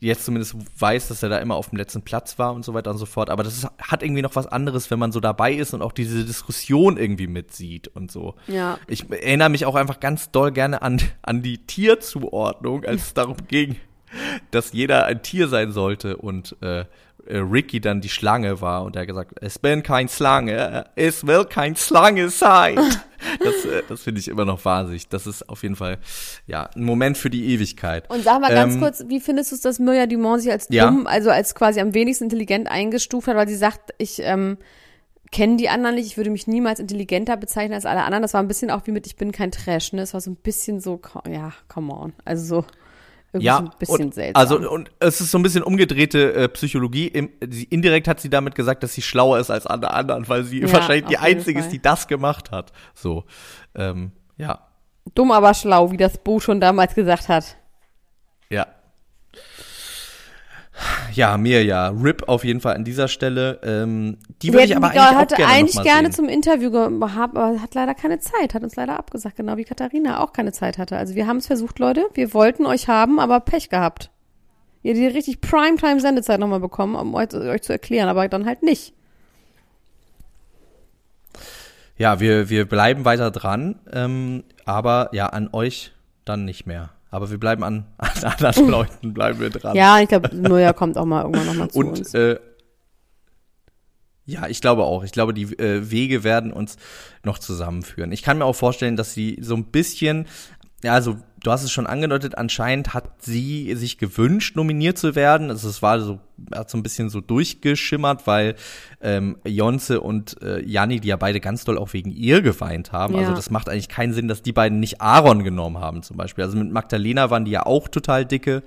Speaker 3: jetzt zumindest weiß, dass er da immer auf dem letzten Platz war und so weiter und so fort. Aber das ist, hat irgendwie noch was anderes, wenn man so dabei ist und auch diese Diskussion irgendwie mitsieht und so.
Speaker 2: Ja.
Speaker 3: Ich erinnere mich auch einfach ganz doll gerne an, an die Tierzuordnung, als es darum ging, dass jeder ein Tier sein sollte und äh, äh, Ricky dann die Schlange war und er gesagt, es bin kein Schlange, es will kein Schlange sein. [LAUGHS] Das, äh, das finde ich immer noch wahnsinnig. Das ist auf jeden Fall ja ein Moment für die Ewigkeit.
Speaker 2: Und sag mal ganz
Speaker 3: Ähm,
Speaker 2: kurz, wie findest du es, dass Mirja Dumont sich als
Speaker 3: Ja.
Speaker 2: dumm, also als quasi am wenigsten intelligent eingestuft hat, weil sie sagt, ich ähm, kenne die anderen nicht, ich würde mich niemals intelligenter bezeichnen als alle anderen. Das war ein bisschen auch wie mit Ich bin kein Trash, ne? Es war so ein bisschen so, ja, come on. Also so, Irgendwie
Speaker 3: Ja,
Speaker 2: ein bisschen
Speaker 3: und,
Speaker 2: seltsam.
Speaker 3: also und es ist so ein bisschen umgedrehte äh, Psychologie. Im, sie, indirekt hat sie damit gesagt, dass sie schlauer ist als alle anderen, weil sie
Speaker 2: Ja,
Speaker 3: wahrscheinlich die einzige ist, die das gemacht hat. So, ähm, ja,
Speaker 2: Dumm, aber schlau, wie das Bo schon damals gesagt hat.
Speaker 3: ja. Ja, mir ja. Rip auf jeden Fall an dieser Stelle. Ähm, die würde ich aber eigentlich
Speaker 2: hatte
Speaker 3: auch gerne
Speaker 2: eigentlich gerne
Speaker 3: sehen.
Speaker 2: zum Interview gehabt, aber hat leider keine Zeit, hat uns leider abgesagt, genau wie Katharina auch keine Zeit hatte. Also wir haben es versucht, Leute, wir wollten euch haben, aber Pech gehabt. Ihr die richtig Primetime-Sendezeit nochmal bekommen, um euch, euch zu erklären, aber dann halt nicht.
Speaker 3: Ja, wir, wir bleiben weiter dran, ähm, aber ja, an euch dann nicht mehr. Aber wir bleiben an, [LAUGHS] an anderen Leuten, bleiben wir dran.
Speaker 2: Ja, ich glaube, Mirja kommt auch mal irgendwann nochmal zu
Speaker 3: Und
Speaker 2: uns.
Speaker 3: äh, ja, ich glaube auch. Ich glaube, die äh, Wege werden uns noch zusammenführen. Ich kann mir auch vorstellen, dass sie so ein bisschen, ja, also du hast es schon angedeutet, anscheinend hat sie sich gewünscht, nominiert zu werden. Also es war so, hat so ein bisschen so durchgeschimmert, weil ähm, Jonze und äh, Janni, die ja beide ganz doll auch wegen ihr geweint haben. Also
Speaker 2: Ja.
Speaker 3: das macht eigentlich keinen Sinn, dass die beiden nicht Aaron genommen haben zum Beispiel. Also mit Magdalena waren die ja auch total dicke,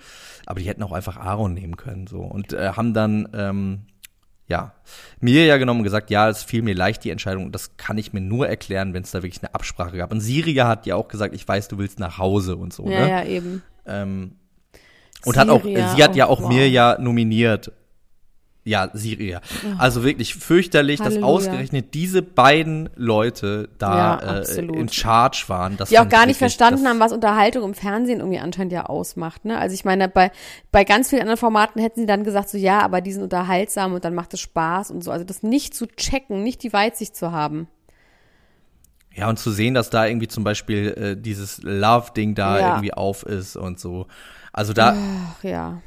Speaker 3: aber die hätten auch einfach Aaron nehmen können so und äh, haben dann ähm, ja, mir ja genommen gesagt, ja, es fiel mir leicht die Entscheidung und das kann ich mir nur erklären, wenn es da wirklich eine Absprache gab. Und Siria hat ja auch gesagt, ich weiß, du willst nach Hause und so,
Speaker 2: ja,
Speaker 3: ne?
Speaker 2: ja, eben.
Speaker 3: Ähm, und hat auch, sie hat ja
Speaker 2: oh,
Speaker 3: auch
Speaker 2: wow.
Speaker 3: mir ja nominiert. Ja, Siria. Also wirklich fürchterlich, dass
Speaker 2: Halleluja.
Speaker 3: ausgerechnet diese beiden Leute
Speaker 2: Ja,
Speaker 3: da äh,
Speaker 2: absolut.
Speaker 3: in Charge waren.
Speaker 2: Die auch gar
Speaker 3: ich
Speaker 2: nicht verstanden haben, was Unterhaltung im Fernsehen irgendwie anscheinend ja ausmacht. Ne? Also ich meine, bei, bei ganz vielen anderen Formaten hätten sie dann gesagt, so ja, aber die sind unterhaltsam und dann macht es Spaß und so. Also das nicht zu checken, nicht die Weitsicht zu haben.
Speaker 3: Ja, und zu sehen, dass da irgendwie zum Beispiel äh, dieses Love-Ding da
Speaker 2: Ja.
Speaker 3: irgendwie auf ist und so. Also da,
Speaker 2: Ach ja.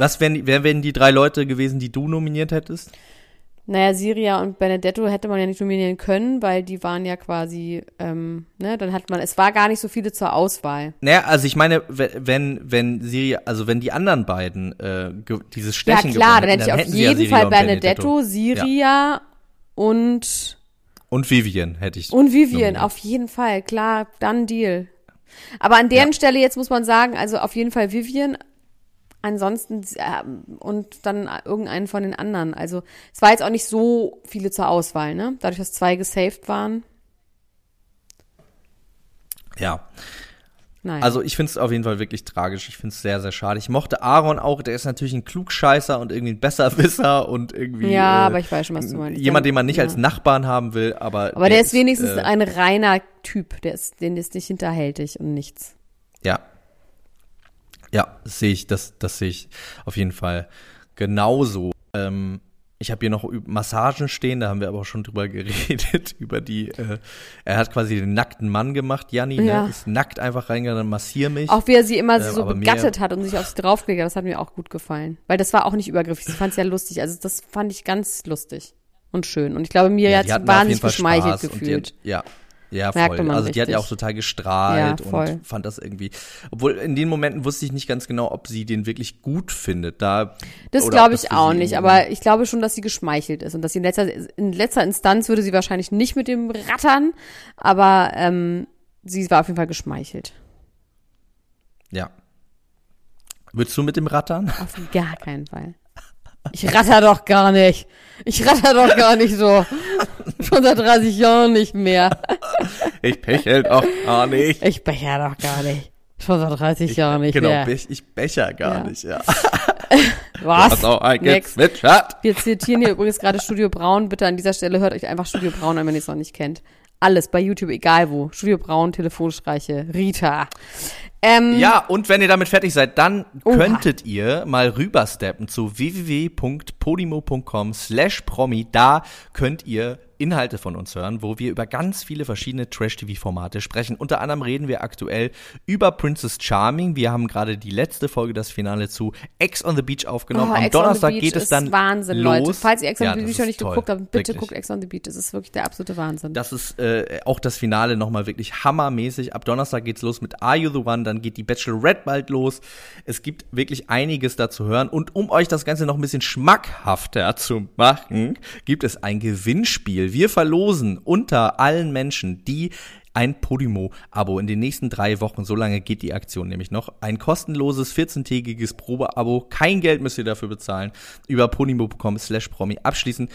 Speaker 3: Was wären, die- wer wären die drei Leute gewesen, die du nominiert hättest?
Speaker 2: Naja, Siria und Benedetto hätte man ja nicht nominieren können, weil die waren ja quasi, ähm, ne, dann hat man, es war gar nicht so viele zur Auswahl.
Speaker 3: Naja, also ich meine, we- wenn, wenn sie, also wenn die anderen beiden äh, dieses Stechen
Speaker 2: ja klar,
Speaker 3: gewonnen
Speaker 2: dann hätte ich auf
Speaker 3: ja
Speaker 2: jeden
Speaker 3: Siria
Speaker 2: Fall
Speaker 3: und
Speaker 2: Benedetto, Siria und
Speaker 3: Und Vivian hätte ich.
Speaker 2: Und Vivian,
Speaker 3: nominiert.
Speaker 2: auf jeden Fall, klar, dann Deal. Aber an deren
Speaker 3: Ja.
Speaker 2: Stelle jetzt muss man sagen, also auf jeden Fall Vivian, ansonsten ähm, und dann irgendeinen von den anderen. Also es war jetzt auch nicht so viele zur Auswahl, ne? Dadurch, dass zwei gesaved waren.
Speaker 3: Ja.
Speaker 2: Nein.
Speaker 3: Also ich finde es auf jeden Fall wirklich tragisch. Ich finde es sehr, sehr schade. Ich mochte Aaron auch, der ist natürlich ein Klugscheißer und irgendwie ein Besserwisser und irgendwie.
Speaker 2: ja,
Speaker 3: äh,
Speaker 2: aber ich weiß schon, was du meinst.
Speaker 3: Jemand, den man nicht
Speaker 2: ja.
Speaker 3: als Nachbarn haben will, aber.
Speaker 2: Aber der ist wenigstens
Speaker 3: äh,
Speaker 2: ein reiner Typ, der ist, den ist nicht hinterhältig und nichts.
Speaker 3: Ja. Ja, das sehe ich, das, das sehe ich auf jeden Fall genauso. Ähm, ich habe hier noch Massagen stehen, da haben wir aber auch schon drüber [LAUGHS] geredet, über die, äh, er hat quasi den nackten Mann gemacht, Janni,
Speaker 2: Ja.
Speaker 3: ne? ist nackt einfach reingegangen, massier mich.
Speaker 2: Auch wie er sie immer
Speaker 3: Ähm,
Speaker 2: so begattet hat und sich auf sie draufgelegt hat, das hat mir auch gut gefallen. Weil das war auch nicht übergriffig, ich fand es ja lustig. Also das fand ich ganz lustig und schön. Und ich glaube, mir
Speaker 3: Ja,
Speaker 2: hat
Speaker 3: die jeden
Speaker 2: wahnsinnig geschmeichelt
Speaker 3: Spaß die
Speaker 2: gefühlt.
Speaker 3: hat- ja. Ja, voll. Also die hat ja
Speaker 2: richtig.
Speaker 3: auch total gestrahlt
Speaker 2: Ja,
Speaker 3: und fand das irgendwie. Obwohl in den Momenten wusste ich nicht ganz genau, ob sie den wirklich gut findet. Da
Speaker 2: Das glaube ich auch nicht, aber ich glaube schon, dass sie geschmeichelt ist und dass sie in letzter, in letzter Instanz würde sie wahrscheinlich nicht mit dem rattern, aber ähm, sie war auf jeden Fall geschmeichelt.
Speaker 3: Ja. Würdest du mit dem Rattern?
Speaker 2: Auf gar keinen Fall. Ich ratter doch gar nicht. Ich ratter doch gar nicht so. Schon seit 30 Jahren nicht mehr. [LAUGHS]
Speaker 3: Ich pechel doch gar nicht.
Speaker 2: Ich becher doch gar nicht. Schon seit 30 Jahren nicht
Speaker 3: genau,
Speaker 2: mehr.
Speaker 3: bech, ich becher gar
Speaker 2: Ja.
Speaker 3: nicht, ja. [LAUGHS]
Speaker 2: Was? Nix.
Speaker 3: gezwitschert.
Speaker 2: Wir zitieren hier übrigens gerade Studio Braun. Bitte an dieser Stelle hört euch einfach Studio Braun an, wenn ihr es noch nicht kennt. Alles bei YouTube, egal wo. Studio Braun, Telefonstreiche, Rita. Ähm,
Speaker 3: Ja, und wenn ihr damit fertig seid, dann
Speaker 2: Oha.
Speaker 3: könntet ihr mal rübersteppen zu www.podimo.com slash promi. Da könnt ihr Inhalte von uns hören, wo wir über ganz viele verschiedene Trash-TV-Formate sprechen. Unter anderem reden wir aktuell über Princess Charming. Wir haben gerade die letzte Folge, das Finale zu Ex on the Beach aufgenommen.
Speaker 2: Oh,
Speaker 3: Am
Speaker 2: Ex
Speaker 3: Donnerstag geht es dann
Speaker 2: Wahnsinn,
Speaker 3: los.
Speaker 2: Leute. Falls ihr Ex on
Speaker 3: Ja,
Speaker 2: the Beach noch nicht
Speaker 3: toll.
Speaker 2: geguckt habt, bitte
Speaker 3: Wirklich.
Speaker 2: guckt Ex on the Beach. Das ist wirklich der absolute Wahnsinn.
Speaker 3: Das ist äh, auch das Finale nochmal wirklich hammermäßig. Ab Donnerstag geht's los mit Are You the One, dann geht die Bachelorette bald los. Es gibt wirklich einiges da zu hören. Und um euch das Ganze noch ein bisschen schmackhafter zu machen, gibt es ein Gewinnspiel. Wir verlosen unter allen Menschen, die ein Podimo-Abo in den nächsten drei Wochen, so lange geht die Aktion nämlich noch, ein kostenloses 14-tägiges Probeabo, kein Geld müsst ihr dafür bezahlen, über podimo.com slash promi abschließen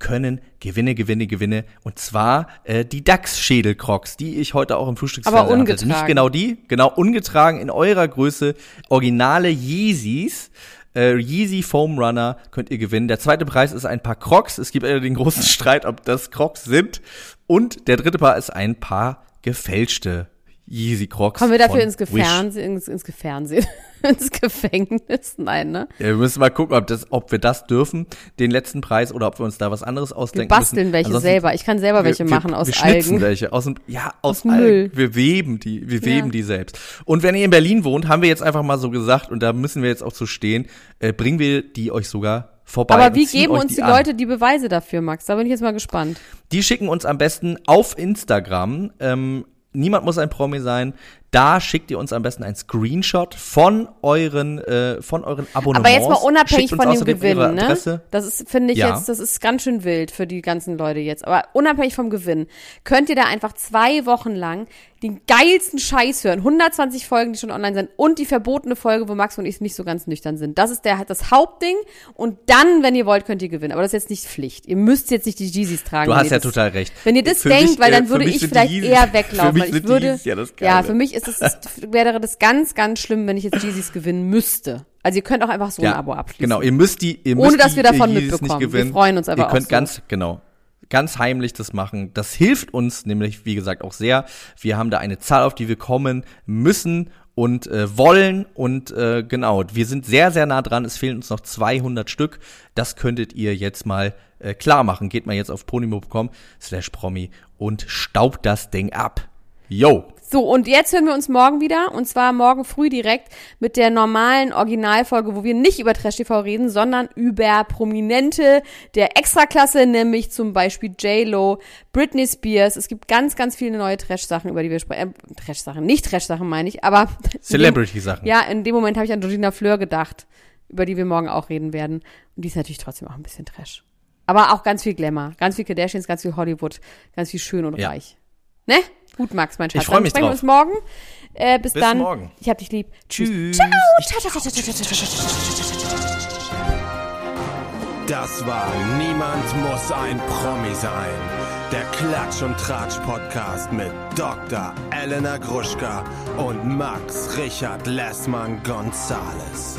Speaker 3: können Gewinne, Gewinne, Gewinne. Und zwar äh, die DAX-Schädelcrocs, die ich heute auch im Frühstücksfernsehen
Speaker 2: Aber ungetragen.
Speaker 3: Hatte. Nicht genau die, genau ungetragen in eurer Größe. Originale Yeezys. Äh, Yeezy Foam Runner könnt ihr gewinnen. Der zweite Preis ist ein paar Crocs. Es gibt den großen [LAUGHS] Streit, ob das Crocs sind. Und der dritte Paar ist ein paar gefälschte Yeezy Crocs.
Speaker 2: Kommen wir dafür ins. Gefernsehen, ins, ins Gefernsehen, [LAUGHS] ins Gefängnis? Nein, ne?
Speaker 3: Ja, wir müssen mal gucken, ob, das, ob wir das dürfen, den letzten Preis, oder ob wir uns da was anderes
Speaker 2: Wir
Speaker 3: ausdenken
Speaker 2: basteln
Speaker 3: müssen.
Speaker 2: welche
Speaker 3: Ansonsten-
Speaker 2: selber. Ich kann selber welche
Speaker 3: wir,
Speaker 2: machen
Speaker 3: wir,
Speaker 2: aus
Speaker 3: wir schnitzen
Speaker 2: Algen.
Speaker 3: welche aus dem ja aus,
Speaker 2: Aus
Speaker 3: Algen.
Speaker 2: Müll.
Speaker 3: Wir weben die, wir weben
Speaker 2: Ja.
Speaker 3: die selbst. Und wenn ihr in Berlin wohnt, haben wir jetzt einfach mal so gesagt und da müssen wir jetzt auch zu stehen, äh, bringen wir die euch sogar vorbei.
Speaker 2: Aber wie geben uns die
Speaker 3: an.
Speaker 2: Leute die Beweise dafür, Max? Da bin ich jetzt mal gespannt.
Speaker 3: Die schicken uns am besten auf Instagram. Ähm, niemand muss ein Promi sein. Da schickt ihr uns am besten ein Screenshot von euren äh, von euren Abonnements.
Speaker 2: Aber jetzt mal unabhängig von dem Gewinn, ne? Das ist, finde ich
Speaker 3: Ja.
Speaker 2: jetzt, das ist ganz schön wild für die ganzen Leute jetzt. Aber unabhängig vom Gewinn, könnt ihr da einfach zwei Wochen lang den geilsten Scheiß hören. 120 Folgen, die schon online sind und die verbotene Folge, wo Max und ich nicht so ganz nüchtern sind. Das ist der, das Hauptding. Und dann, wenn ihr wollt, könnt ihr gewinnen. Aber das ist jetzt nicht Pflicht. Ihr müsst jetzt nicht die Jeezys tragen.
Speaker 3: Du hast ja
Speaker 2: das,
Speaker 3: total recht.
Speaker 2: Wenn ihr das
Speaker 3: Für
Speaker 2: denkt,
Speaker 3: mich,
Speaker 2: weil
Speaker 3: äh,
Speaker 2: dann
Speaker 3: für
Speaker 2: würde
Speaker 3: mich
Speaker 2: ich vielleicht eher
Speaker 3: für
Speaker 2: weglaufen.
Speaker 3: mich
Speaker 2: weil ich
Speaker 3: sind die [LAUGHS]
Speaker 2: würde,
Speaker 3: Yeezys ja das
Speaker 2: ja,
Speaker 3: Geile.
Speaker 2: für mich ist es, das wäre das ganz, ganz schlimm, wenn ich jetzt Jeezys gewinnen müsste. Also ihr könnt auch einfach so ein Abo abschließen.
Speaker 3: Genau, ihr müsst die, ihr
Speaker 2: Ohne,
Speaker 3: müsst
Speaker 2: dass
Speaker 3: die,
Speaker 2: wir davon
Speaker 3: Yeezys
Speaker 2: mitbekommen.
Speaker 3: Nicht gewinnen.
Speaker 2: Wir freuen uns einfach
Speaker 3: Ihr könnt
Speaker 2: auch so.
Speaker 3: ganz, genau, ganz heimlich das machen. Das hilft uns nämlich, wie gesagt, auch sehr. Wir haben da eine Zahl, auf die wir kommen müssen und äh, wollen und äh, genau, wir sind sehr, sehr nah dran. Es fehlen uns noch 200 Stück. Das könntet ihr jetzt mal äh, klar machen. Geht mal jetzt auf ponimo.com slash promi und staubt das Ding ab. Yo!
Speaker 2: So, und jetzt hören wir uns morgen wieder. Und zwar morgen früh direkt mit der normalen Originalfolge, wo wir nicht über Trash TV reden, sondern über Prominente der Extraklasse, nämlich zum Beispiel J-Lo, Britney Spears. Es gibt ganz, ganz viele neue Trash-Sachen, über die wir sprechen. Äh, Trash-Sachen, nicht Trash-Sachen meine ich, aber.
Speaker 3: Celebrity-Sachen.
Speaker 2: Ja, in dem Moment habe ich an Georgina Fleur gedacht, über die wir morgen auch reden werden. Und die ist natürlich trotzdem auch ein bisschen Trash. Aber auch ganz viel Glamour, ganz viel Kardashians, ganz viel Hollywood, ganz viel schön und
Speaker 3: Ja.
Speaker 2: reich. Ne? Gut, Max, mein Schatz.
Speaker 3: Ich
Speaker 2: freue
Speaker 3: mich
Speaker 2: dann sprechen
Speaker 3: drauf.
Speaker 2: uns morgen. Äh, bis,
Speaker 3: bis
Speaker 2: dann.
Speaker 3: Morgen.
Speaker 2: Ich hab dich lieb.
Speaker 3: Tschüss.
Speaker 2: Ciao.
Speaker 1: Das war Niemand muss ein Promi sein. Der Klatsch und Tratsch Podcast mit Dr. Elena Gruschka und Max Richard Lessmann Gonzales.